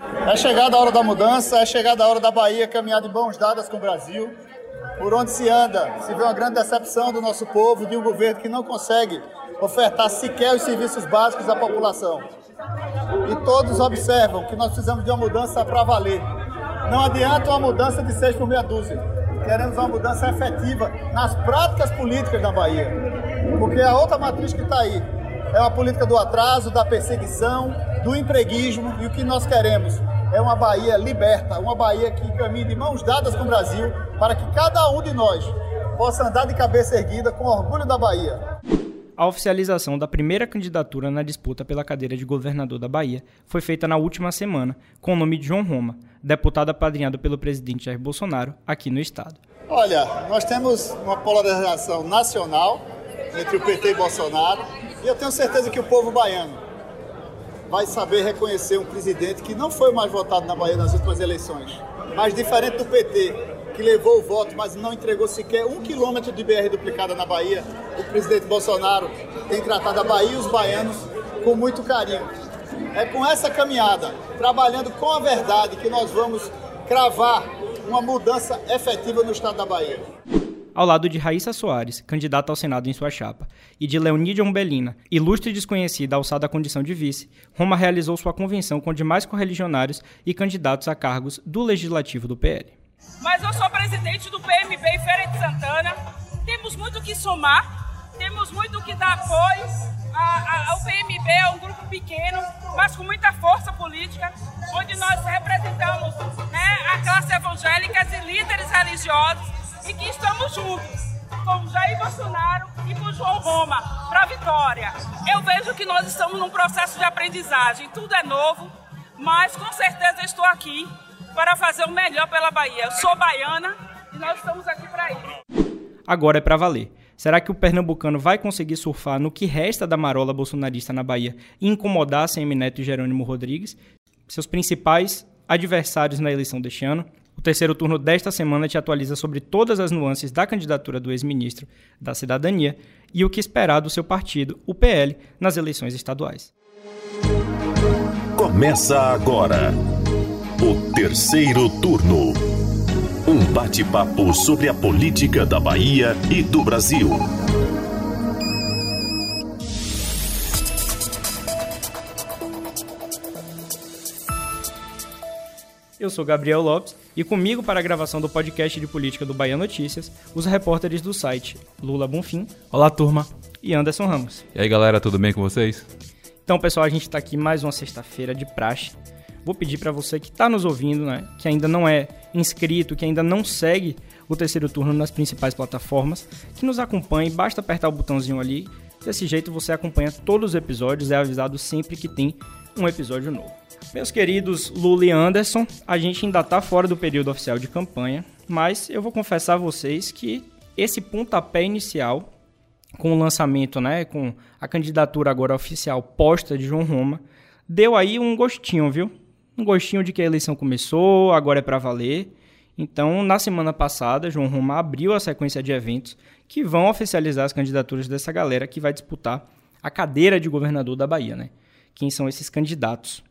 É chegada a hora da mudança, é chegada a hora da Bahia caminhar de mãos dadas com o Brasil. Por onde se anda, se vê uma grande decepção do nosso povo, de um governo que não consegue ofertar sequer os serviços básicos à população. E todos observam que nós precisamos de uma mudança para valer. Não adianta uma mudança de seis por meia dúzia. Queremos uma mudança efetiva nas práticas políticas da Bahia. Porque a outra matriz que está aí é uma política do atraso, da perseguição, do empreguismo. E o que nós queremos é uma Bahia liberta, uma Bahia que caminhe de mãos dadas com o Brasil, para que cada um de nós possa andar de cabeça erguida com orgulho da Bahia. A oficialização da primeira candidatura na disputa pela cadeira de governador da Bahia foi feita na última semana, com o nome de João Roma, deputado apadrinhado pelo presidente Jair Bolsonaro aqui no estado. Olha, nós temos uma polarização nacional entre o PT e Bolsonaro, e eu tenho certeza que o povo baiano vai saber reconhecer um presidente que não foi mais votado na Bahia nas últimas eleições, mas diferente do PT, que levou o voto, mas não entregou sequer um quilômetro de BR duplicada na Bahia, o presidente Bolsonaro tem tratado a Bahia e os baianos com muito carinho. É com essa caminhada, trabalhando com a verdade, que nós vamos cravar uma mudança efetiva no estado da Bahia ao lado de Raíssa Soares, candidata ao Senado em sua chapa, e de Leonídia Umbelina, ilustre desconhecida alçada à condição de vice, Roma realizou sua convenção com demais correligionários e candidatos a cargos do Legislativo do PL. Mas eu sou presidente do PMB em Feira de Santana, temos muito que somar, temos muito que dar apoio. A, a, o PMB é um grupo pequeno, mas com muita força política, onde nós representamos né, a classe evangélica e líderes religiosos e que estamos juntos com Jair Bolsonaro e com João Roma para a vitória. Eu vejo que nós estamos num processo de aprendizagem, tudo é novo, mas com certeza estou aqui para fazer o melhor pela Bahia. Eu sou baiana e nós estamos aqui para isso. Agora é para valer. Será que o pernambucano vai conseguir surfar no que resta da marola bolsonarista na Bahia e incomodar a CM Neto e Jerônimo Rodrigues, seus principais adversários na eleição deste ano? O terceiro turno desta semana te atualiza sobre todas as nuances da candidatura do ex-ministro da Cidadania e o que esperar do seu partido, o PL, nas eleições estaduais. Começa agora o terceiro turno. Um bate-papo sobre a política da Bahia e do Brasil. Eu sou Gabriel Lopes e comigo para a gravação do podcast de política do Bahia Notícias, os repórteres do site Lula Bonfim. Olá, turma. E Anderson Ramos. E aí, galera, tudo bem com vocês? Então, pessoal, a gente está aqui mais uma sexta-feira de praxe. Vou pedir para você que está nos ouvindo, né, que ainda não é inscrito, que ainda não segue o terceiro turno nas principais plataformas, que nos acompanhe, basta apertar o botãozinho ali. Desse jeito você acompanha todos os episódios, é avisado sempre que tem um episódio novo. Meus queridos Lula e Anderson, a gente ainda está fora do período oficial de campanha, mas eu vou confessar a vocês que esse pontapé inicial, com o lançamento, né, com a candidatura agora oficial posta de João Roma, deu aí um gostinho, viu? Um gostinho de que a eleição começou, agora é para valer. Então, na semana passada, João Roma abriu a sequência de eventos que vão oficializar as candidaturas dessa galera que vai disputar a cadeira de governador da Bahia, né? Quem são esses candidatos?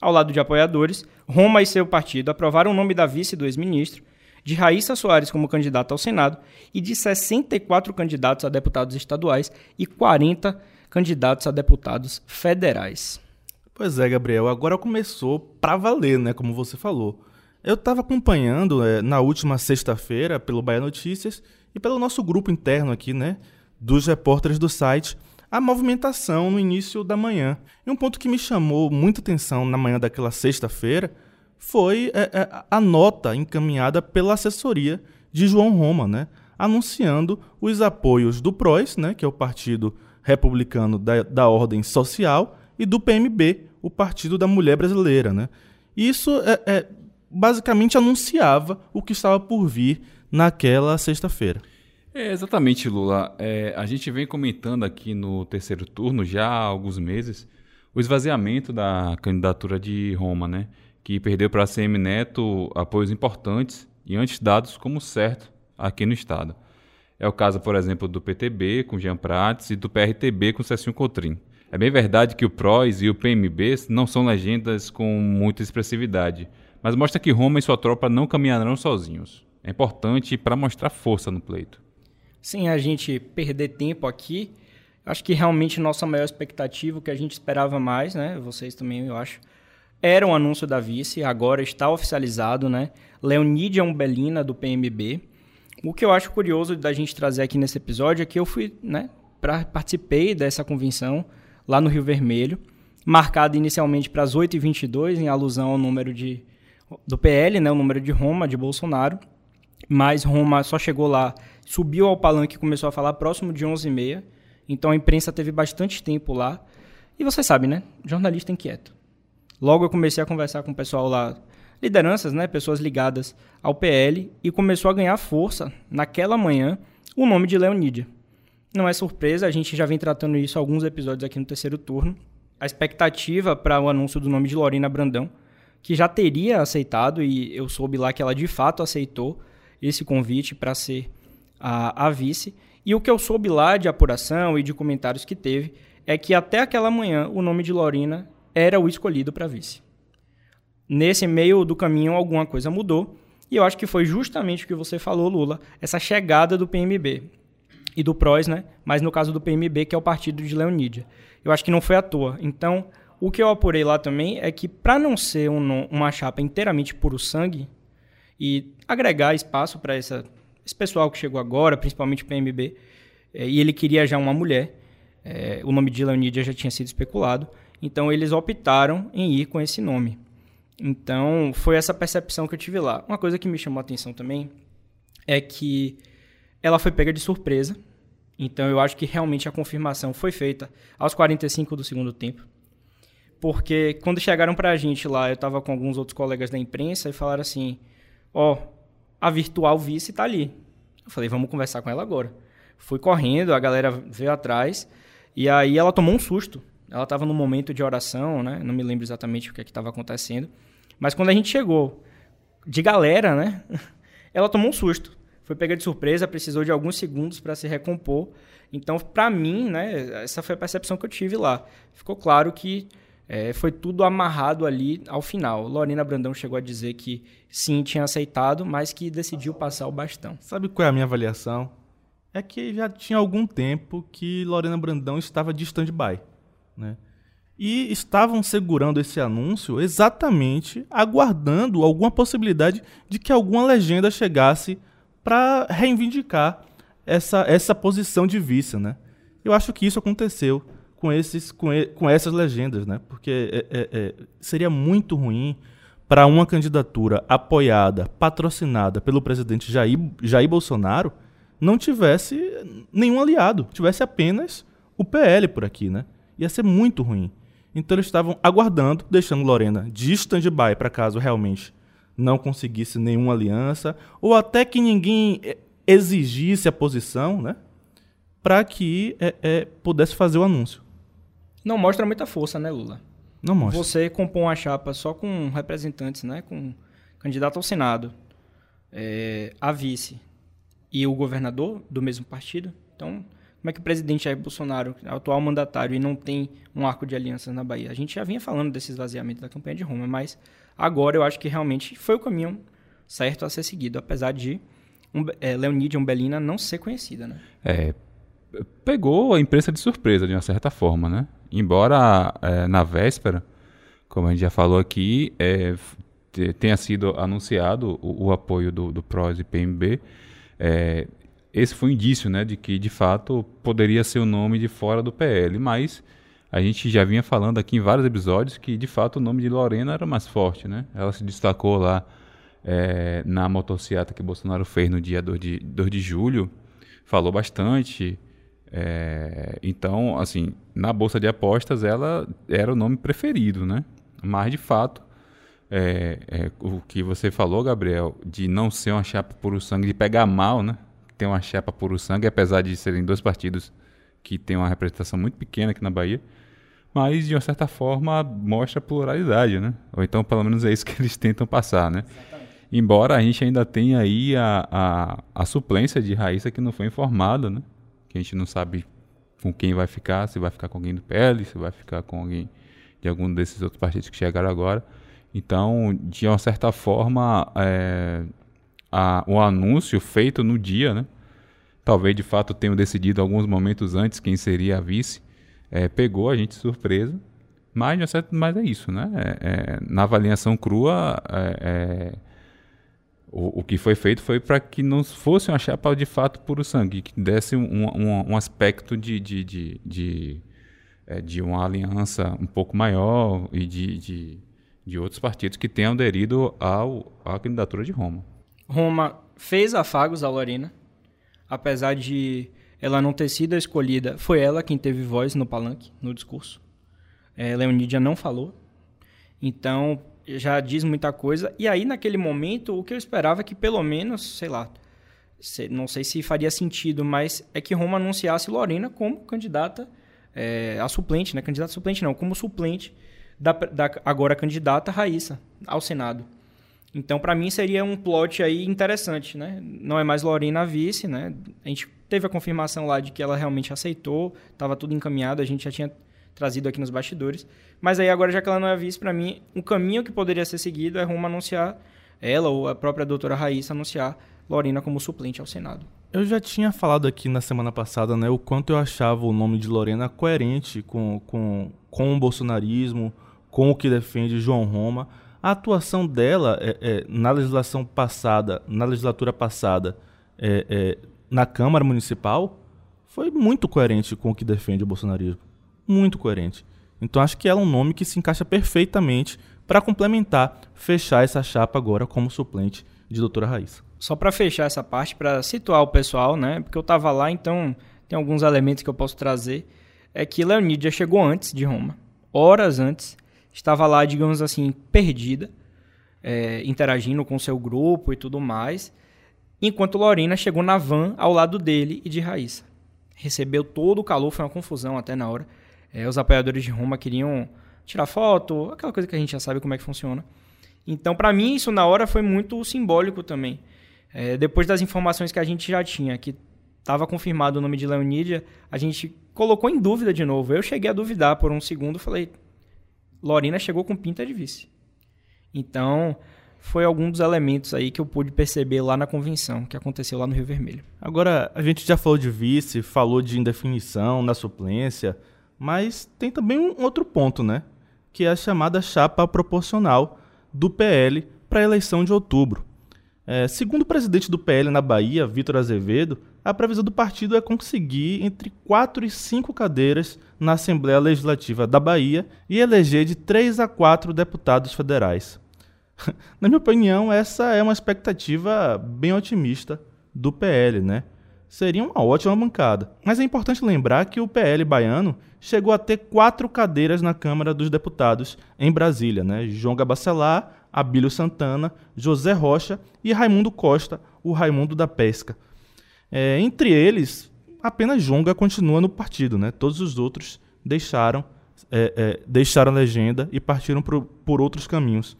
Ao lado de apoiadores, Roma e seu partido aprovaram o nome da vice do ex-ministro, de Raíssa Soares como candidata ao Senado e de 64 candidatos a deputados estaduais e 40 candidatos a deputados federais. Pois é, Gabriel, agora começou para valer, né, como você falou. Eu estava acompanhando é, na última sexta-feira pelo Bahia Notícias e pelo nosso grupo interno aqui, né, dos repórteres do site, a movimentação no início da manhã. E um ponto que me chamou muita atenção na manhã daquela sexta-feira foi é, é, a nota encaminhada pela assessoria de João Roma, né, anunciando os apoios do PROS, né, que é o Partido Republicano da, da Ordem Social, e do PMB, o Partido da Mulher Brasileira. Né. Isso é, é basicamente anunciava o que estava por vir naquela sexta-feira. É, exatamente, Lula. É, a gente vem comentando aqui no terceiro turno já há alguns meses o esvaziamento da candidatura de Roma, né? Que perdeu para a CM Neto apoios importantes e antes dados como certo aqui no estado. É o caso, por exemplo, do PTB com Jean Prates e do PRTB com Cecinho Cotrim. É bem verdade que o PROS e o PMB não são legendas com muita expressividade, mas mostra que Roma e sua tropa não caminharão sozinhos. É importante para mostrar força no pleito. Sem a gente perder tempo aqui, acho que realmente nossa maior expectativa, o que a gente esperava mais, né? Vocês também, eu acho, era o anúncio da vice, agora está oficializado, né? Leonídia Umbelina, do PMB. O que eu acho curioso da gente trazer aqui nesse episódio é que eu fui, né, pra, participei dessa convenção lá no Rio Vermelho, marcada inicialmente para as 8h22, em alusão ao número de, do PL, né, o número de Roma, de Bolsonaro. Mas Roma só chegou lá, subiu ao palanque e começou a falar próximo de 11h30. Então a imprensa teve bastante tempo lá. E você sabe, né? Jornalista inquieto. Logo eu comecei a conversar com o pessoal lá, lideranças, né, pessoas ligadas ao PL, e começou a ganhar força naquela manhã o nome de Leonídia. Não é surpresa, a gente já vem tratando isso alguns episódios aqui no terceiro turno. A expectativa para o anúncio do nome de Lorena Brandão, que já teria aceitado, e eu soube lá que ela de fato aceitou esse convite para ser a, a vice. E o que eu soube lá de apuração e de comentários que teve é que até aquela manhã o nome de Lorena era o escolhido para vice. Nesse meio do caminho, alguma coisa mudou, e eu acho que foi justamente o que você falou, Lula, essa chegada do PMB e do PROS, né? Mas no caso do PMB, que é o partido de Leonídia. Eu acho que não foi à toa. Então, o que eu apurei lá também é que, para não ser um, uma chapa inteiramente puro sangue e agregar espaço para esse pessoal que chegou agora, principalmente PMB, é, e ele queria já uma mulher, é, o nome de Leonídia já tinha sido especulado, então eles optaram em ir com esse nome. Então foi essa percepção que eu tive lá. Uma coisa que me chamou a atenção também é que ela foi pega de surpresa. Então eu acho que realmente a confirmação foi feita aos 45 do segundo tempo. Porque quando chegaram pra gente lá, eu tava com alguns outros colegas da imprensa e falaram assim: Ó, a virtual vice tá ali. Eu falei: Vamos conversar com ela agora. Fui correndo, a galera veio atrás. E aí ela tomou um susto. Ela estava no momento de oração, né? Não me lembro exatamente o que é estava acontecendo. Mas quando a gente chegou de galera, né? Ela tomou um susto. Foi pega de surpresa, precisou de alguns segundos para se recompor. Então, para mim, né? Essa foi a percepção que eu tive lá. Ficou claro que é, foi tudo amarrado ali ao final. Lorena Brandão chegou a dizer que sim, tinha aceitado, mas que decidiu passar o bastão. Sabe qual é a minha avaliação? É que já tinha algum tempo que Lorena Brandão estava de stand-by. Né? E estavam segurando esse anúncio exatamente aguardando alguma possibilidade de que alguma legenda chegasse para reivindicar essa, essa posição de vice. Né? Eu acho que isso aconteceu com, esses, com, e, com essas legendas, né? porque é, é, é, seria muito ruim para uma candidatura apoiada, patrocinada pelo presidente Jair, Jair Bolsonaro, não tivesse nenhum aliado, tivesse apenas o PL por aqui, né? Ia ser muito ruim. Então eles estavam aguardando, deixando Lorena de stand-by para caso realmente não conseguisse nenhuma aliança, ou até que ninguém exigisse a posição, né? Para que é, é, pudesse fazer o anúncio. Não mostra muita força, né, Lula? Não mostra. Você compõe uma chapa só com representantes, né? Com candidato ao Senado, é, a vice e o governador do mesmo partido. Então, como é que o presidente Jair Bolsonaro, atual mandatário, e não tem um arco de alianças na Bahia? A gente já vinha falando desse esvaziamento da campanha de Roma, mas agora eu acho que realmente foi o caminho certo a ser seguido, apesar de um, é, Leonídia Umbelina não ser conhecida, né? É, pegou a imprensa de surpresa, de uma certa forma, né? Embora é, na véspera, como a gente já falou aqui, é, tenha sido anunciado o, o apoio do, do PROS e PMB, é, esse foi um indício né, de que, de fato, poderia ser o nome de fora do PL, mas a gente já vinha falando aqui em vários episódios que, de fato, o nome de Lorena era mais forte. Né? Ela se destacou lá é, na motocicleta que Bolsonaro fez no dia 2 de, 2 de julho, falou bastante. É, então, assim, na bolsa de apostas ela era o nome preferido, né? Mas, de fato, é, é, o que você falou, Gabriel, de não ser uma chapa por o sangue, de pegar mal, né? tem uma chapa puro sangue, apesar de serem dois partidos que têm uma representação muito pequena aqui na Bahia, mas de uma certa forma mostra pluralidade, né? Ou então pelo menos é isso que eles tentam passar, né? Exatamente. Embora a gente ainda tenha aí a, a, a suplência de Raíssa que não foi informada, né? Que a gente não sabe com quem vai ficar, se vai ficar com alguém do PL, se vai ficar com alguém de algum desses outros partidos que chegaram agora. Então, de uma certa forma, é, a, o anúncio feito no dia, né? Talvez de fato tenham decidido alguns momentos antes quem seria a vice. É, pegou a gente de surpresa. Mas, mas é isso, né? É, é na avaliação crua, é, é, o, o, que foi feito foi para que não fosse uma chapa de fato puro sangue, que desse um, um, um aspecto de, de, de, de, é, de, uma aliança um pouco maior e de, de, de outros partidos que tenham aderido ao, à candidatura de Roma. Roma fez afagos à Lorena, apesar de ela não ter sido escolhida, foi ela quem teve voz no palanque, no discurso. É, Leonídia não falou. Então, já diz muita coisa. E aí, naquele momento, o que eu esperava é que pelo menos, sei lá, não sei se faria sentido, mas é que Roma anunciasse Lorena como candidata é, a suplente, né? Candidata suplente não, como suplente da, da agora candidata Raíssa ao Senado. Então, para mim, seria um plot aí interessante, né? Não é mais Lorena a vice, né? A gente teve a confirmação lá de que ela realmente aceitou, estava tudo encaminhado, a gente já tinha trazido aqui nos bastidores. Mas aí agora, já que ela não é vice, para mim, um caminho que poderia ser seguido é Roma anunciar, ela ou a própria doutora Raíssa anunciar Lorena como suplente ao Senado. Eu já tinha falado aqui na semana passada, né, o quanto eu achava o nome de Lorena coerente com, com, com o bolsonarismo, com o que defende João Roma. A atuação dela é, é, na legislação passada, na legislatura passada, é, é na Câmara Municipal, foi muito coerente com o que defende o bolsonarismo muito coerente. Então acho que ela é um nome que se encaixa perfeitamente para complementar, fechar essa chapa agora como suplente de doutora Raíssa. Só para fechar essa parte, para situar o pessoal, né? Porque eu estava lá, então tem alguns elementos que eu posso trazer. É que Leonídia chegou antes de Roma, horas antes, estava lá, digamos assim, perdida, é, interagindo com seu grupo e tudo mais, enquanto Lorena chegou na van ao lado dele e de Raíssa. Recebeu todo o calor, foi uma confusão até na hora. É, os apoiadores de Roma queriam tirar foto, aquela coisa que a gente já sabe como é que funciona. Então, para mim, isso na hora foi muito simbólico também. É, depois das informações que a gente já tinha, que estava confirmado o nome de Leonídia, a gente colocou em dúvida de novo. Eu cheguei a duvidar por um segundo, falei, Lorina chegou com pinta de vice. Então, foi algum dos elementos aí que eu pude perceber lá na convenção, que aconteceu lá no Rio Vermelho. Agora, a gente já falou de vice, falou de indefinição na suplência, mas tem também um outro ponto, né? Que é a chamada chapa proporcional do PL para a eleição de outubro. É, segundo o presidente do PL na Bahia, Vitor Azevedo, a previsão do partido é conseguir entre 4 e 5 cadeiras na Assembleia Legislativa da Bahia e eleger de 3 a 4 deputados federais. na minha opinião, essa é uma expectativa bem otimista do PL, né? Seria uma ótima bancada. Mas é importante lembrar que o PL baiano chegou a ter quatro cadeiras na Câmara dos Deputados em Brasília, né? João Gabacelar, Abílio Santana, José Rocha e Raimundo Costa, o Raimundo da Pesca. É, entre eles, apenas Jonga continua no partido, né? Todos os outros deixaram, é, é, deixaram a legenda e partiram por, por outros caminhos.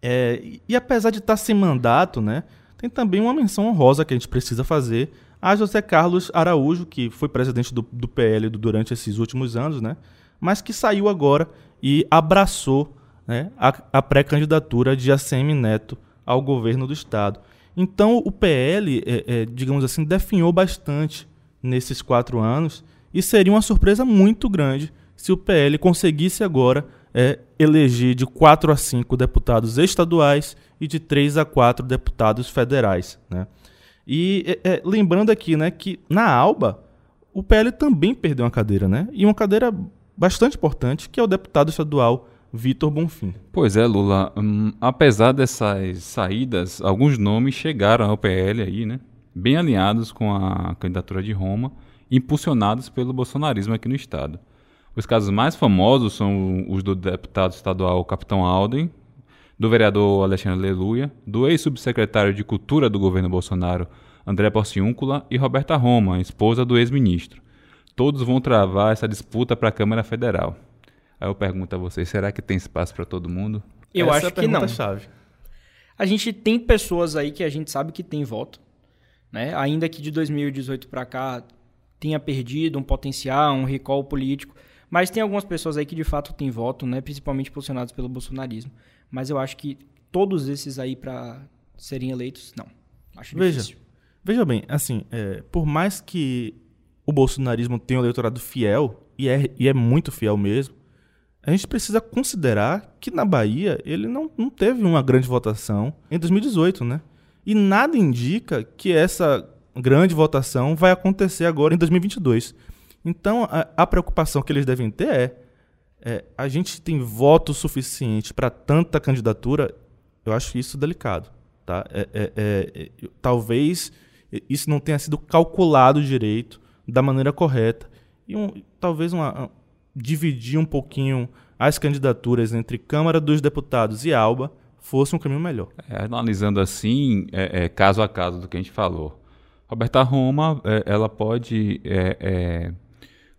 É, e apesar de estar sem mandato, né? Tem também uma menção honrosa que a gente precisa fazer a José Carlos Araújo, que foi presidente do, do PL durante esses últimos anos, né? mas que saiu agora e abraçou né, a, a pré-candidatura de ACM Neto ao governo do Estado. Então o PL, é, é, digamos assim, definhou bastante nesses quatro anos e seria uma surpresa muito grande se o PL conseguisse agora é, eleger de quatro a cinco deputados estaduais e de três a quatro deputados federais. Né? E é, é, lembrando aqui, né, que na Alba o PL também perdeu uma cadeira, né? E uma cadeira bastante importante, que é o deputado estadual Vitor Bonfim. Pois é, Lula. Hum, apesar dessas saídas, alguns nomes chegaram ao PL aí, né? Bem alinhados com a candidatura de Roma, impulsionados pelo bolsonarismo aqui no estado. Os casos mais famosos são os do deputado estadual Capitão Alden, do vereador Alexandre Aleluia, do ex-subsecretário de Cultura do governo Bolsonaro, André Porciúncula, e Roberta Roma, esposa do ex-ministro. Todos vão travar essa disputa para a Câmara Federal. Aí eu pergunto a vocês, será que tem espaço para todo mundo? Eu essa acho é que não. Chave. A gente tem pessoas aí que a gente sabe que tem voto, né? Ainda que de 2018 para cá tenha perdido um potencial, um recall político. Mas tem algumas pessoas aí que de fato têm voto, né? principalmente posicionados pelo bolsonarismo. Mas eu acho que todos esses aí para serem eleitos, não. Acho Veja, difícil. veja bem, assim, é, por mais que o bolsonarismo tenha um eleitorado fiel, e é, e é muito fiel mesmo, a gente precisa considerar que na Bahia ele não, não teve uma grande votação em 2018, né? E nada indica que essa grande votação vai acontecer agora em 2022. Então, a, a preocupação que eles devem ter é, é a gente tem voto suficiente para tanta candidatura? Eu acho isso delicado. Tá? É, é, é, talvez isso não tenha sido calculado direito, da maneira correta. E um, talvez uma, dividir um pouquinho as candidaturas entre Câmara dos Deputados e Alba fosse um caminho melhor. É, analisando assim, é, é, caso a caso do que a gente falou, Roberta Roma, é, ela pode é, é,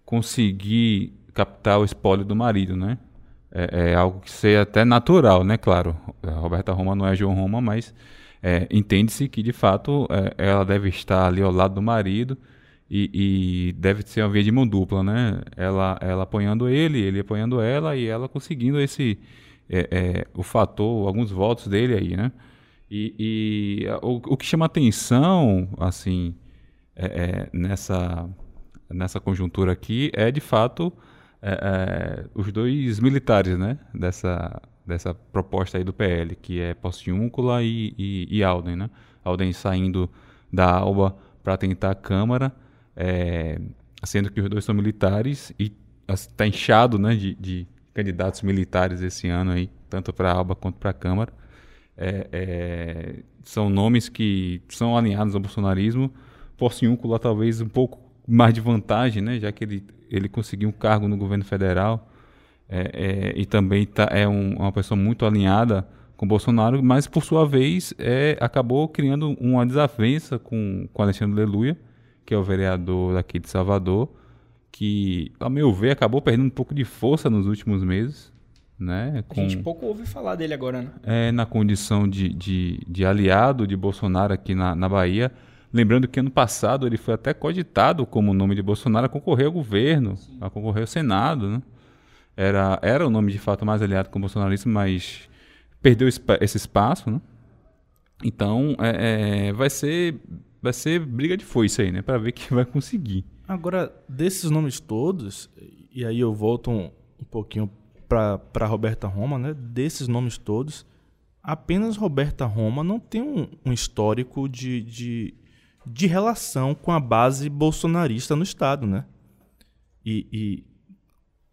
conseguir captar o espólio do marido, né? É, algo que seja até natural, né? Claro, Roberta Roma não é João Roma, mas entende-se que de fato ela deve estar ali ao lado do marido e, e, deve ser uma via de mão dupla, né? Ela, ela apoiando ele, ele apoiando ela e ela conseguindo esse é, é, o fator, alguns votos dele aí, né? E, e o, o, que chama atenção, assim, é, é nessa nessa conjuntura aqui é de fato é, é, os dois militares, né? Dessa dessa proposta aí do PL, que é Postiúncula e, e, e Alden, né? Alden saindo da Alba para tentar a Câmara é, sendo que os dois são militares e está inchado né, de, de, candidatos militares esse ano aí, tanto para a Alba quanto para a Câmara. É, é, são nomes que são alinhados ao bolsonarismo. Porciúncula talvez um pouco mais de vantagem, né, já que ele, ele conseguiu um cargo no governo federal é, é, e também tá, é um, uma pessoa muito alinhada com Bolsonaro, mas por sua vez é, acabou criando uma desavença com, com Alexandre Leluia, que é o vereador daqui de Salvador, que, a meu ver, acabou perdendo um pouco de força nos últimos meses. Né, com, a gente pouco ouve falar dele agora, né? É, na condição de, de, de aliado de Bolsonaro aqui na, na Bahia. Lembrando que ano passado ele foi até cogitado como nome de Bolsonaro a concorrer ao governo, Sim. a concorrer ao Senado. Né? Era, era o nome de fato mais aliado com o bolsonarismo, mas perdeu esse espaço. Né? Então é, é, vai ser vai ser briga de foice aí, né? Para ver quem vai conseguir. Agora, desses nomes todos, e aí eu volto um, um pouquinho para Roberta Roma, né? Desses nomes todos, apenas Roberta Roma não tem um, um histórico de, de, de, relação com a base bolsonarista no Estado, né? E, e,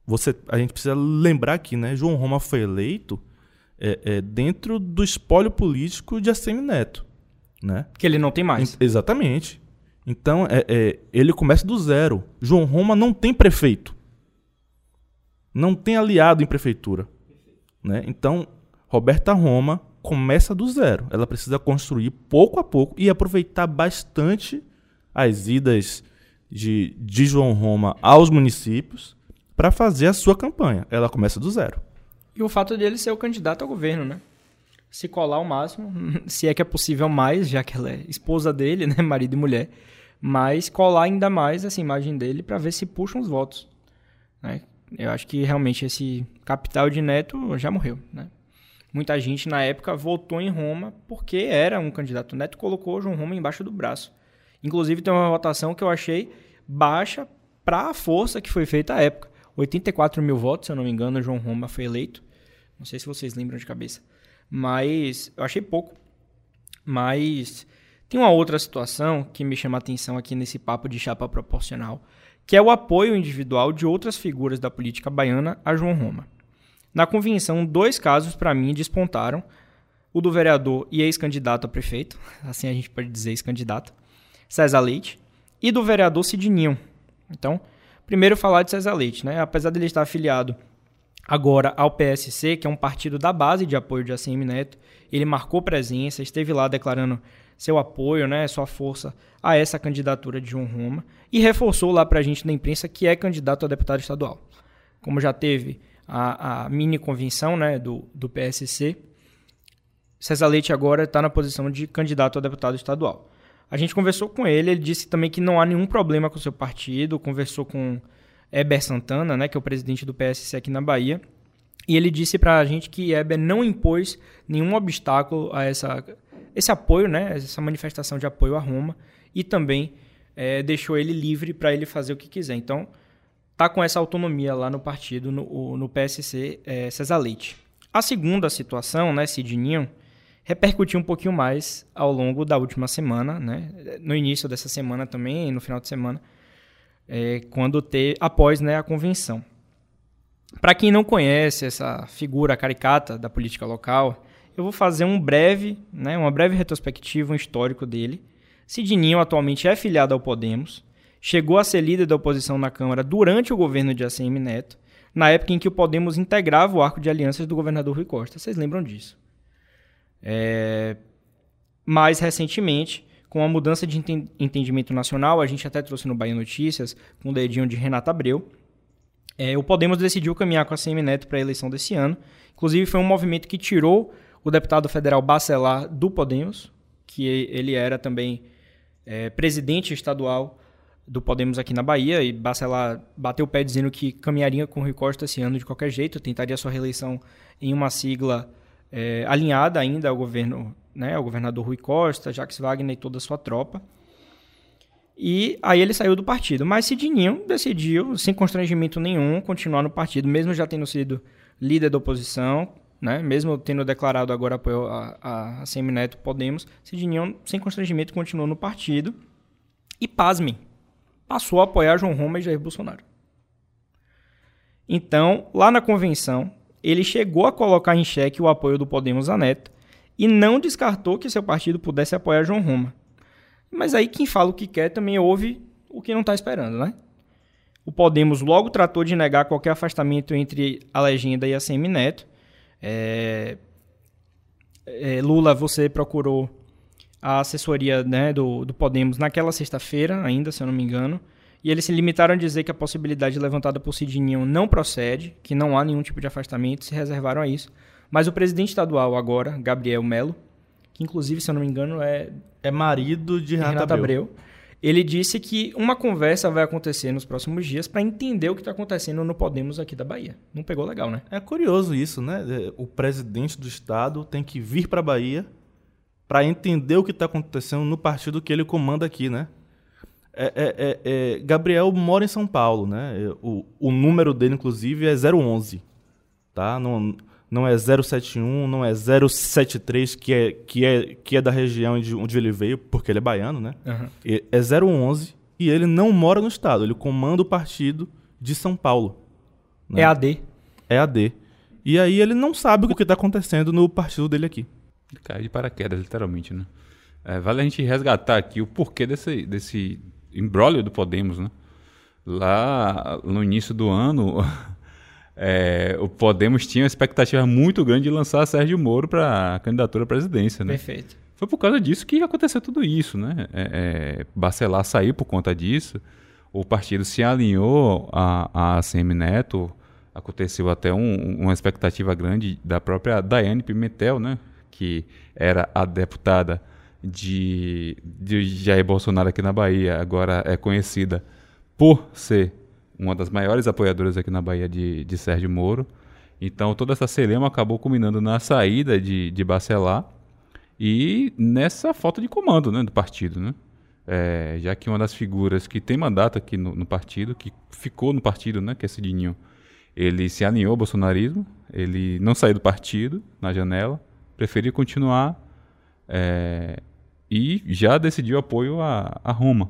você, a gente precisa lembrar aqui, né? João Roma foi eleito é, é, dentro do espólio político de Assemi Neto. Né? Que ele não tem mais. Exatamente. Então, é, é, ele começa do zero. João Roma não tem prefeito. Não tem aliado em prefeitura. Né? Então, Roberta Roma começa do zero. Ela precisa construir pouco a pouco e aproveitar bastante as idas de, de João Roma aos municípios para fazer a sua campanha. Ela começa do zero. E o fato dele ser o candidato ao governo, né? se colar ao máximo, se é que é possível mais, já que ela é esposa dele, né, marido e mulher, mas colar ainda mais essa imagem dele para ver se puxam os votos. Né? Eu acho que realmente esse capital de Neto já morreu. Né? Muita gente na época votou em Roma porque era um candidato. O Neto colocou João Roma embaixo do braço. Inclusive tem uma votação que eu achei baixa para a força que foi feita à época. 84 mil votos, se eu não me engano, João Roma foi eleito. Não sei se vocês lembram de cabeça. Mas eu achei pouco. Mas tem uma outra situação que me chama a atenção aqui nesse papo de chapa proporcional, que é o apoio individual de outras figuras da política baiana a João Roma. Na convenção, dois casos para mim despontaram: o do vereador e ex-candidato a prefeito, assim a gente pode dizer ex-candidato, César Leite, e do vereador Sidninho. Então, primeiro falar de César Leite, né? Apesar dele estar afiliado agora ao PSC, que é um partido da base de apoio de ACM Neto. Ele marcou presença, esteve lá declarando seu apoio, né, sua força a essa candidatura de João Roma e reforçou lá para a gente na imprensa que é candidato a deputado estadual. Como já teve a, a mini convenção né, do, do PSC, César Leite agora está na posição de candidato a deputado estadual. A gente conversou com ele, ele disse também que não há nenhum problema com o seu partido, conversou com Eber Santana, né, que é o presidente do PSC aqui na Bahia, e ele disse para a gente que Eber não impôs nenhum obstáculo a essa, esse apoio, né, essa manifestação de apoio a Roma, e também é, deixou ele livre para ele fazer o que quiser. Então, tá com essa autonomia lá no partido, no, no PSC é, Cesar Leite. A segunda situação, né, Sidninho, repercutiu um pouquinho mais ao longo da última semana, né? No início dessa semana também, no final de semana, é, quando ter após né, a convenção. Para quem não conhece essa figura caricata da política local, eu vou fazer um breve, né, uma breve retrospectiva, um histórico dele. Sidninho atualmente é filiado ao Podemos, chegou a ser líder da oposição na Câmara durante o governo de ACM Neto, na época em que o Podemos integrava o arco de alianças do governador Rui Costa. Vocês lembram disso? É... Mais recentemente, com a mudança de entendimento nacional, a gente até trouxe no Bahia Notícias, com o dedinho de Renata Abreu, é, o Podemos decidiu caminhar com a CM Neto para a eleição desse ano. Inclusive, foi um movimento que tirou o deputado federal Bacelar do Podemos, que ele era também é, presidente estadual do Podemos aqui na Bahia, e Bacelar bateu o pé dizendo que caminharia com o Rui Costa esse ano de qualquer jeito, tentaria sua reeleição em uma sigla é, alinhada ainda ao governo, né, ao governador Rui Costa, Jacques Wagner e toda a sua tropa. E aí ele saiu do partido. Mas Cidinho decidiu, sem constrangimento nenhum, continuar no partido, mesmo já tendo sido líder da oposição, né? mesmo tendo declarado agora apoio a, a, a Semineto Podemos, Cidinho, sem constrangimento, continuou no partido. E pasmem, passou a apoiar João Roma e Jair Bolsonaro. Então, lá na convenção, ele chegou a colocar em xeque o apoio do Podemos a Neto e não descartou que seu partido pudesse apoiar João Roma. Mas aí quem fala o que quer também ouve o que não está esperando, né? O Podemos logo tratou de negar qualquer afastamento entre a legenda e a Semineto. É... É, Lula, você procurou a assessoria né, do, do Podemos naquela sexta-feira, ainda, se eu não me engano. E eles se limitaram a dizer que a possibilidade levantada por Cidinho não procede, que não há nenhum tipo de afastamento, se reservaram a isso. Mas o presidente estadual agora, Gabriel Melo, que inclusive, se eu não me engano, é... É marido de Renata, Renata Abreu. Abreu. Ele disse que uma conversa vai acontecer nos próximos dias para entender o que está acontecendo no Podemos aqui da Bahia. Não pegou legal, né? É curioso isso, né? É, o presidente do estado tem que vir para a Bahia para entender o que está acontecendo no partido que ele comanda aqui, né? É, é, é, é, Gabriel mora em São Paulo, né? O, o número dele, inclusive, é 011. Tá? Não, não é 071, não é 073, que é, que é, que é da região onde, onde ele veio, porque ele é baiano, né? Uhum. É 011 e ele não mora no estado, ele comanda o partido de São Paulo. Né? É AD. É AD. E aí ele não sabe o que está acontecendo no partido dele aqui. Cai de paraquedas, literalmente, né? É, vale a gente resgatar aqui o porquê desse, desse embrólio do Podemos, né? Lá no início do ano, é, o Podemos tinha uma expectativa muito grande de lançar Sérgio Moro para a candidatura à presidência, né? Perfeito. Foi por causa disso que aconteceu tudo isso, né? É, é, Bacelar saiu por conta disso, o partido se alinhou a, a CM Neto, aconteceu até um, uma expectativa grande da própria Daiane Pimentel, né? Que era a deputada de, de Jair Bolsonaro aqui na Bahia, agora é conhecida por ser uma das maiores apoiadoras aqui na Bahia de, de Sérgio Moro. Então toda essa celema acabou culminando na saída de, de Bacelar e nessa falta de comando né, do partido. Né? É, já que uma das figuras que tem mandato aqui no, no, partido, que ficou no partido, né, que é Cidinho, ele se alinhou ao bolsonarismo, ele não saiu do partido na janela, preferiu continuar é, e já decidiu apoio a, a Roma,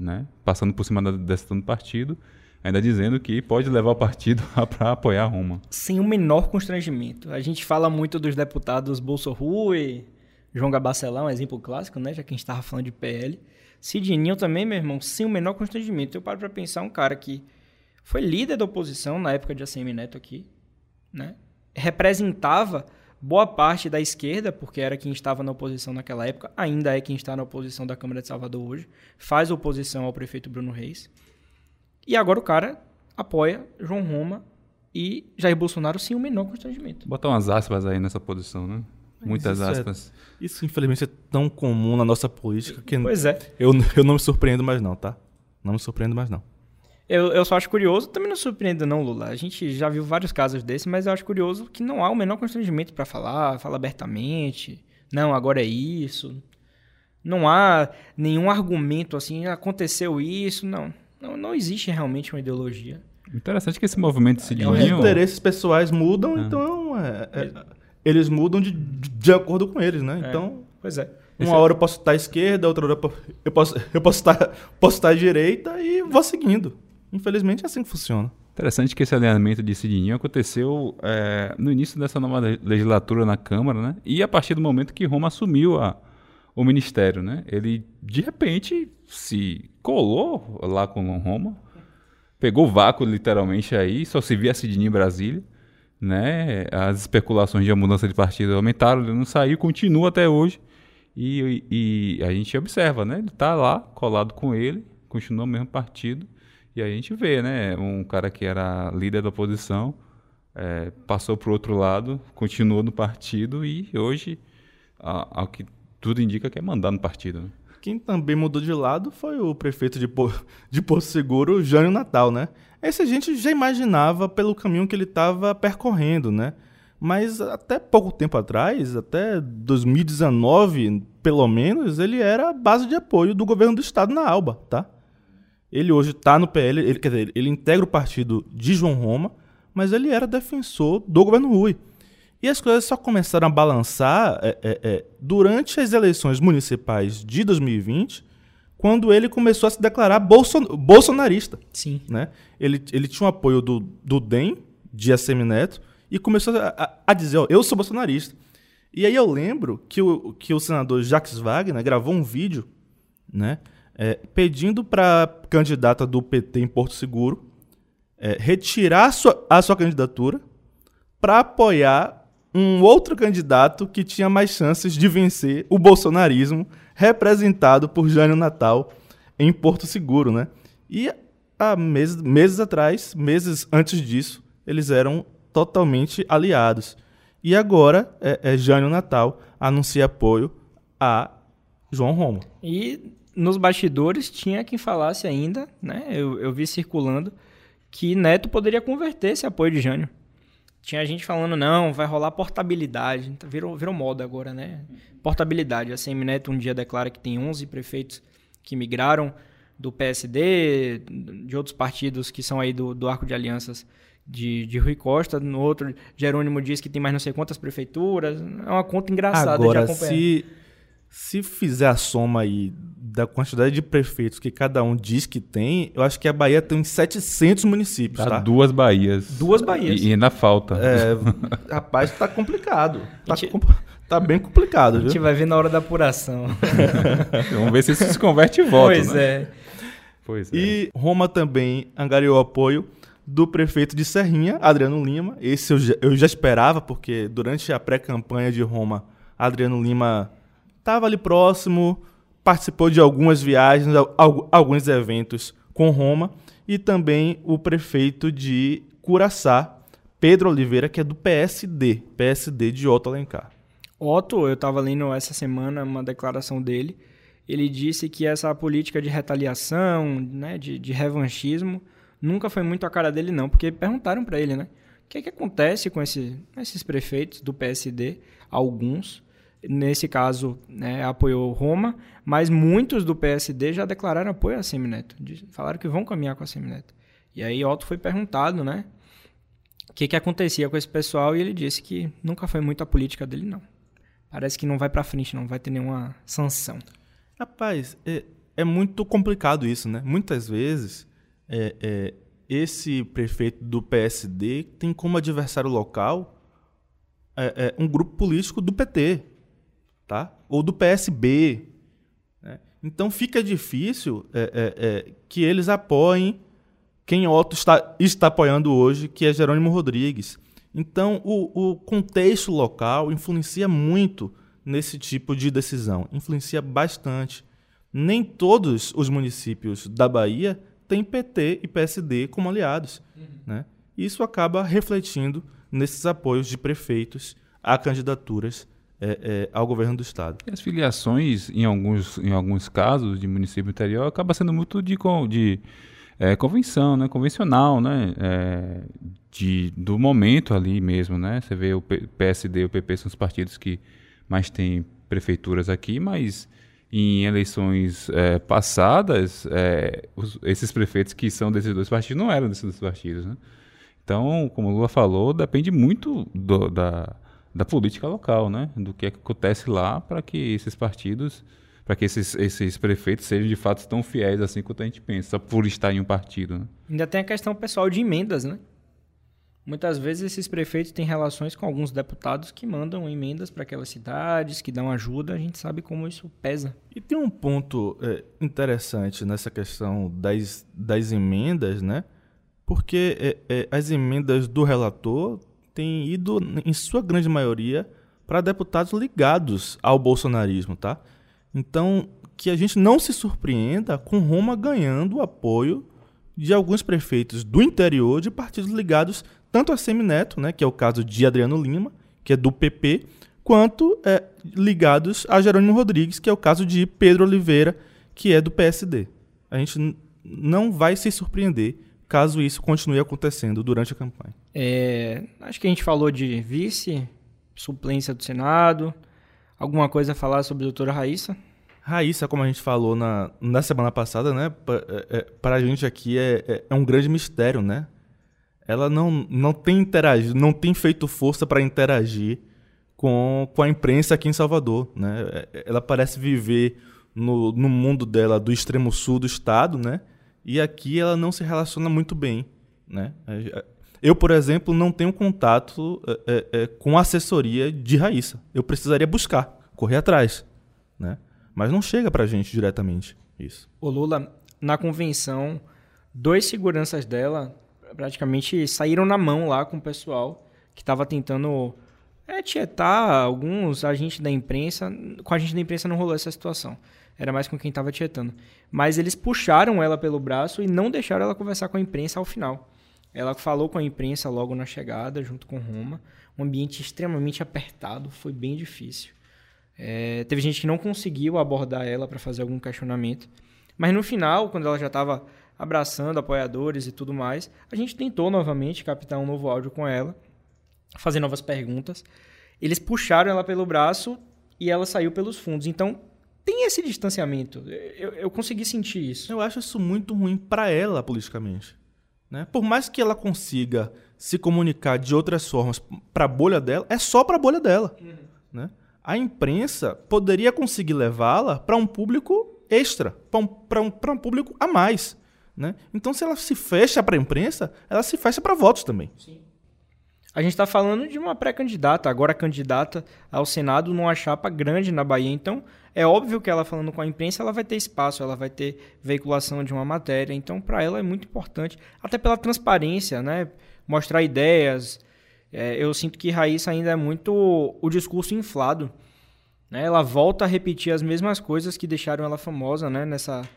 né? passando por cima da decisão do partido, ainda dizendo que pode levar o partido para apoiar a Roma. Sem o menor constrangimento. A gente fala muito dos deputados Bolso Rui, João Gabacelão, um exemplo clássico, né? já que a gente estava falando de PL. Sidinho também, meu irmão, sem o menor constrangimento. Eu paro para pensar um cara que foi líder da oposição na época de ACM Neto aqui, né? representava boa parte da esquerda, porque era quem estava na oposição naquela época, ainda é quem está na oposição da Câmara de Salvador hoje, faz oposição ao prefeito Bruno Reis. E agora o cara apoia João Roma e Jair Bolsonaro sem o menor constrangimento. Botar umas aspas aí nessa posição, né? Muitas isso é- aspas. Isso, infelizmente, é tão comum na nossa política que Pois é. eu, eu não me surpreendo mais não, tá? Não me surpreendo mais não. Eu, eu só acho curioso, também não surpreende não, Lula. A gente já viu vários casos desses, mas eu acho curioso que não há o menor constrangimento pra falar, falar abertamente. Não, agora é isso. Não há nenhum argumento assim, aconteceu isso, não. Não, não existe realmente uma ideologia. Interessante que esse movimento de Os Cidinho... interesses pessoais mudam, Ah. então é- é- eles mudam de, de acordo com eles, né? Então, Pois é. uma hora eu posso estar à esquerda, outra hora eu posso, eu posso, estar, posso estar à direita e vou seguindo. Infelizmente é assim que funciona. Interessante que esse alinhamento de Cidinho aconteceu é, no início dessa nova le- legislatura na Câmara, né? E a partir do momento que Roma assumiu a, o ministério, né? Ele, de repente, se colou lá com Roma, pegou o vácuo literalmente aí, só se via Cidinho em Brasília, né? As especulações de mudança de partido aumentaram, ele não saiu, continua até hoje. E, e- e a gente observa, né? Ele tá lá, colado com ele, continua o mesmo partido. E a gente vê, né? Um cara que era líder da oposição, é, passou para o outro lado, continuou no partido e hoje, ao que tudo indica, quer mandar no partido. Né? Quem também mudou de lado foi o prefeito de, Po- de Seguro, Jânio Natal, né? Esse a gente já imaginava pelo caminho que ele estava percorrendo, né? Mas até pouco tempo atrás, até 2019, pelo menos, ele era base de apoio do governo do estado na Alba, tá? Ele hoje está no PL, ele, quer dizer, ele integra o partido de João Roma, mas ele era defensor do governo Rui. E as coisas só começaram a balançar é, é, é, durante as eleições municipais de 2020, quando ele começou a se declarar bolson bolsonarista. Sim. Né? Ele, ele tinha o apoio do, do DEM, de ACM Neto, e começou a, a- a dizer, ó, eu sou bolsonarista. E aí eu lembro que o, que o senador Jacques Wagner gravou um vídeo né, é, pedindo para a candidata do PT em Porto Seguro é, retirar a sua, a sua candidatura para apoiar um outro candidato que tinha mais chances de vencer o bolsonarismo, representado por Jânio Natal em Porto Seguro, né? E há meses, meses atrás, meses antes disso, eles eram totalmente aliados. E agora, é, é Jânio Natal anuncia apoio a João Roma. E nos bastidores tinha quem falasse ainda, né? Eu, eu vi circulando que Neto poderia converter esse apoio de Jânio. Tinha gente falando, não, vai rolar portabilidade. Então, Virou, virou moda agora, né? Portabilidade. A CM Neto um dia declara que tem 11 prefeitos que migraram do PSD, de outros partidos que são aí do, do arco de alianças de, de Rui Costa. No outro, Jerônimo diz que tem mais não sei quantas prefeituras. É uma conta engraçada de Agora, acompanhar. se, se fizer a soma aí da quantidade de prefeitos que cada um diz que tem, eu acho que a Bahia tem uns 700 municípios, Tá tá? duas Bahias. Duas Bahias. E, e ainda falta. É, rapaz, tá complicado. Tá, Gente- com- tá bem complicado, A gente viu? vai ver na hora da apuração. Vamos ver se isso se converte em voto, pois né? é. Pois é. E Roma também angariou apoio do prefeito de Serrinha, Adriano Lima. Esse eu já, eu já esperava, porque durante a pré-campanha de Roma, Adriano Lima estava ali próximo, participou de algumas viagens, al- alguns eventos com Roma. E também o prefeito de Curaçá, Pedro Oliveira, que é do PSD, PSD de Otto Alencar. Otto, eu estava lendo essa semana uma declaração dele. Ele disse que essa política de retaliação, né, de, de revanchismo, nunca foi muito a cara dele, não. Porque perguntaram para ele, né? O que, é que acontece com esse, esses prefeitos do PSD? Alguns, nesse caso, né, apoiou Roma, mas muitos do PSD já declararam apoio a Semineto. Falaram que vão caminhar com a Semineto. E aí Otto foi perguntado, né? O que, que acontecia com esse pessoal e ele disse que nunca foi muito a política dele, não. Parece que não vai pra frente, não vai ter nenhuma sanção. Rapaz, é, é muito complicado isso, né? Muitas vezes, é, é, esse prefeito do PSD tem como adversário local é, é, um grupo político do PT, tá? Ou do PSB. né? Então fica difícil é, é, é, que eles apoiem quem Otto está, está apoiando hoje, que é Jerônimo Rodrigues. Então, o, o contexto local influencia muito nesse tipo de decisão. Influencia bastante. Nem todos os municípios da Bahia têm PT e PSD como aliados. Né? Isso acaba refletindo nesses apoios de prefeitos a candidaturas é, é, ao governo do estado. E as filiações, em alguns, em alguns casos de município interior, acaba sendo muito de, de é, convenção, né, convencional, né, é, de, do momento ali mesmo, né. Você vê o PSD e o PP são os partidos que mais têm prefeituras aqui, mas em eleições é, passadas, é, os, esses prefeitos que são desses dois partidos não eram desses dois partidos, né. Então, como o Lula falou, depende muito do, da, da política local, né, do que, é que acontece lá para que esses partidos para que esses, esses prefeitos sejam de fato tão fiéis assim quanto a gente pensa, só por estar em um partido. Né? Ainda tem a questão pessoal de emendas, né? Muitas vezes esses prefeitos têm relações com alguns deputados que mandam emendas para aquelas cidades, que dão ajuda, a gente sabe como isso pesa. E tem um ponto é, interessante nessa questão das, das emendas, né? Porque é, é, as emendas do relator têm ido, em sua grande maioria, para deputados ligados ao bolsonarismo, tá? Então, que a gente não se surpreenda com Roma ganhando o apoio de alguns prefeitos do interior de partidos ligados tanto a Semineto, né, que é o caso de Adriano Lima, que é do PP, quanto é, ligados a Jerônimo Rodrigues, que é o caso de Pedro Oliveira, que é do PSD. A gente não vai se surpreender caso isso continue acontecendo durante a campanha. É, acho que a gente falou de vice, suplência do Senado, Alguma coisa a falar sobre a doutora Raíssa? Raíssa, como a gente falou na, na semana passada, né? Para é, é, a gente aqui é, é, é, um grande mistério, né? Ela não, não tem interagido, não tem feito força para interagir com, com a imprensa aqui em Salvador, né? É, ela parece viver no, no mundo dela do extremo sul do estado, né? E aqui ela não se relaciona muito bem, né? Eu, por exemplo, não tenho contato é, é, com assessoria de Raíssa. Eu precisaria buscar, correr atrás, né? Mas não chega para a gente diretamente isso. O Lula, na convenção, dois seguranças dela praticamente saíram na mão lá com o pessoal que estava tentando é, tietar alguns agentes da imprensa. Com a gente da imprensa não rolou essa situação. Era mais com quem estava tietando. Mas eles puxaram ela pelo braço e não deixaram ela conversar com a imprensa ao final. Ela falou com a imprensa logo na chegada, junto com Roma. Um ambiente extremamente apertado, foi bem difícil. É, teve gente que não conseguiu abordar ela para fazer algum questionamento. Mas no final, quando ela já estava abraçando apoiadores e tudo mais, a gente tentou novamente captar um novo áudio com ela, fazer novas perguntas. Eles puxaram ela pelo braço e ela saiu pelos fundos. Então, tem esse distanciamento. Eu, eu consegui sentir isso. Eu acho isso muito ruim para ela politicamente. Né? Por mais que ela consiga se comunicar de outras formas para a bolha dela, é só para a bolha dela. Uhum. Né? A imprensa poderia conseguir levá-la para um público extra, para um, um, um público a mais. Né? Então, se ela se fecha para a imprensa, ela se fecha para votos também. Sim. A gente está falando de uma pré-candidata, agora candidata ao Senado numa chapa grande na Bahia. Então, é óbvio que ela falando com a imprensa, ela vai ter espaço, ela vai ter veiculação de uma matéria. Então, para ela é muito importante, até pela transparência, né? Mostrar ideias. É, eu sinto que Raíssa ainda é muito o discurso inflado. Né? Ela volta a repetir as mesmas coisas que deixaram ela famosa, né? Nessa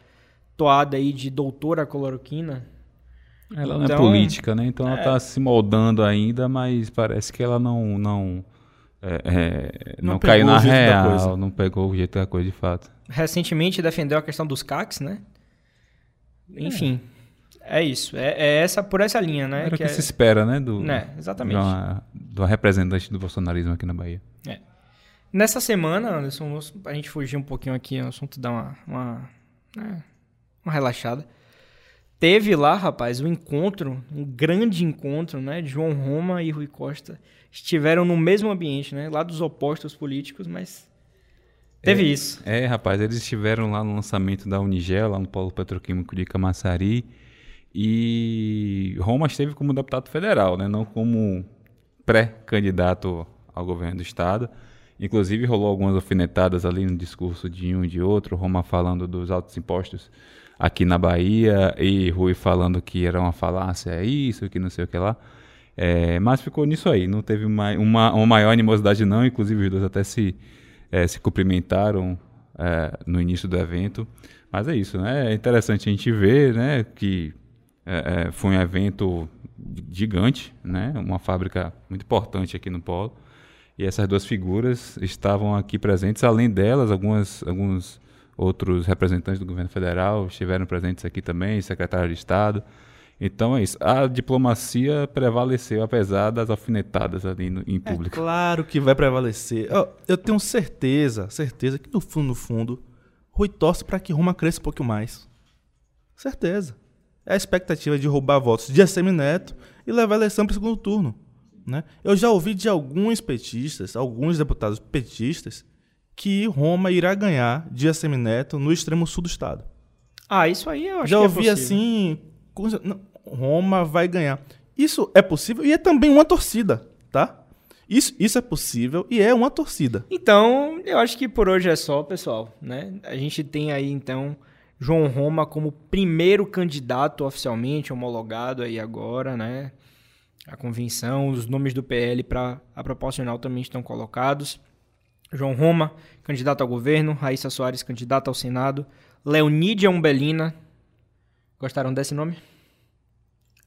toada aí de doutora cloroquina. Ela então, não é então, política, né? Então é... ela está se moldando ainda, mas parece que ela não não é, é, não, não caiu na real, não pegou o jeito da coisa de fato. Recentemente defendeu a questão dos CACs, né? Enfim, é, é isso. É, é, essa por essa linha, né? Era que, que se espera, né? Do, né? Exatamente. De uma, do representante do bolsonarismo aqui na Bahia. É. Nessa semana, Anderson, a gente fugir um pouquinho aqui, o assunto dá uma, uma, né, uma relaxada. Teve lá, rapaz, um encontro, um grande encontro, né? João Roma e Rui Costa estiveram no mesmo ambiente, né? Lá dos opostos políticos, mas teve é, isso. É, rapaz, eles estiveram lá no lançamento da Unigel, lá no Polo Petroquímico de Camaçari, e Roma esteve como deputado federal, né? Não como pré-candidato ao governo do estado. Inclusive rolou algumas alfinetadas ali no discurso de um e de outro, Roma falando dos altos impostos aqui na Bahia e Rui falando que era uma falácia, é isso, que não sei o que lá. É, mas ficou nisso aí, não teve uma, uma, uma, maior animosidade não, inclusive os dois até se, é, se cumprimentaram é, no início do evento. Mas é isso, né? É interessante a gente ver né, que é, é, foi um evento gigante, né? uma fábrica muito importante aqui no Polo. E essas duas figuras estavam aqui presentes. Além delas, algumas, alguns outros representantes do governo federal estiveram presentes aqui também, secretário de Estado. Então é isso. A diplomacia prevaleceu, apesar das alfinetadas ali no, em público. É claro que vai prevalecer. Eu, eu tenho certeza, certeza que no fundo, no fundo, Rui torce para que Roma cresça um pouco mais. Certeza. É a expectativa de roubar votos de ACM Neto e levar a eleição para o segundo turno. Né? Eu já ouvi de alguns petistas, alguns deputados petistas, que Roma irá ganhar de ACM Neto no extremo sul do estado. Ah, isso aí eu acho já que é ouvi assim, Roma vai ganhar. Isso é possível e é também uma torcida, tá? Isso, isso é possível e é uma torcida. Então, eu acho que por hoje é só, pessoal. Né? A gente tem aí, então, João Roma como primeiro candidato oficialmente homologado aí agora, né? A convenção, os nomes do PL para a proporcional também estão colocados. João Roma, candidato ao governo. Raíssa Soares, candidata ao Senado. Leonídia Umbelina. Gostaram desse nome?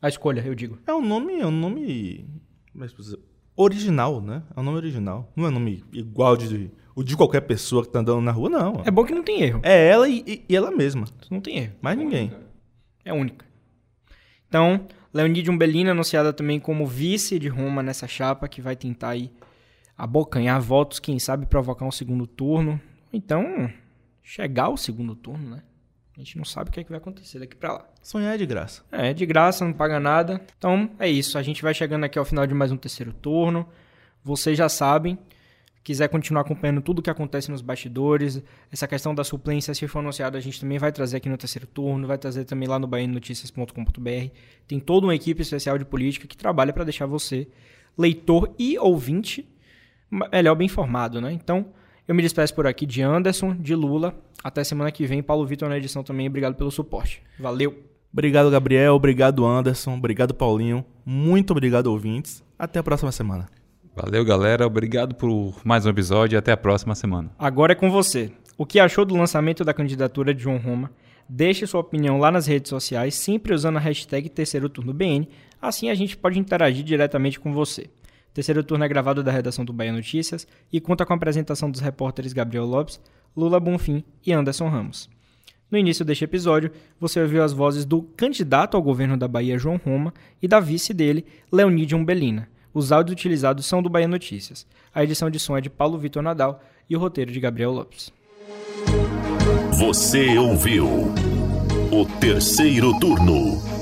A escolha, eu digo. É um nome, é um nome original, né? É um nome original. Não é um nome igual de o de qualquer pessoa que tá andando na rua, não. É bom que não tem erro. É ela e, e ela mesma. Não tem erro. Mais ninguém. É única. Então, Leonide Umbelina anunciada também como vice de Roma nessa chapa, que vai tentar aí abocanhar votos, quem sabe provocar um segundo turno. Então, chegar ao segundo turno, né? A gente não sabe o que, é que vai acontecer daqui para lá. Sonhar é de graça. É, é de graça, não paga nada. Então é isso. A gente vai chegando aqui ao final de mais um terceiro turno. Vocês já sabem. Quiser continuar acompanhando tudo o que acontece nos bastidores, essa questão da suplência, se for anunciada, a gente também vai trazer aqui no terceiro turno, vai trazer também lá no baianoticias.com.br. Tem toda uma equipe especial de política que trabalha para deixar você, leitor e ouvinte, melhor bem informado, né? Então, eu me despeço por aqui de Anderson, de Lula. Até semana que vem. Paulo Vitor na edição também. Obrigado pelo suporte. Valeu. Obrigado, Gabriel. Obrigado, Anderson. Obrigado, Paulinho. Muito obrigado, ouvintes. Até a próxima semana. Valeu, galera. Obrigado por mais um episódio e até a próxima semana. Agora é com você. O que achou do lançamento da candidatura de João Roma? Deixe sua opinião lá nas redes sociais, sempre usando a hashtag Terceiro Turno BN. Assim a gente pode interagir diretamente com você. Terceiro turno é gravado da redação do Bahia Notícias e conta com a apresentação dos repórteres Gabriel Lopes, Lula Bonfim e Anderson Ramos. No início deste episódio, você ouviu as vozes do candidato ao governo da Bahia, João Roma, e da vice dele, Leonídia Umbelina. Os áudios utilizados são do Bahia Notícias. A edição de som é de Paulo Vitor Nadal e o roteiro de Gabriel Lopes. Você ouviu o terceiro turno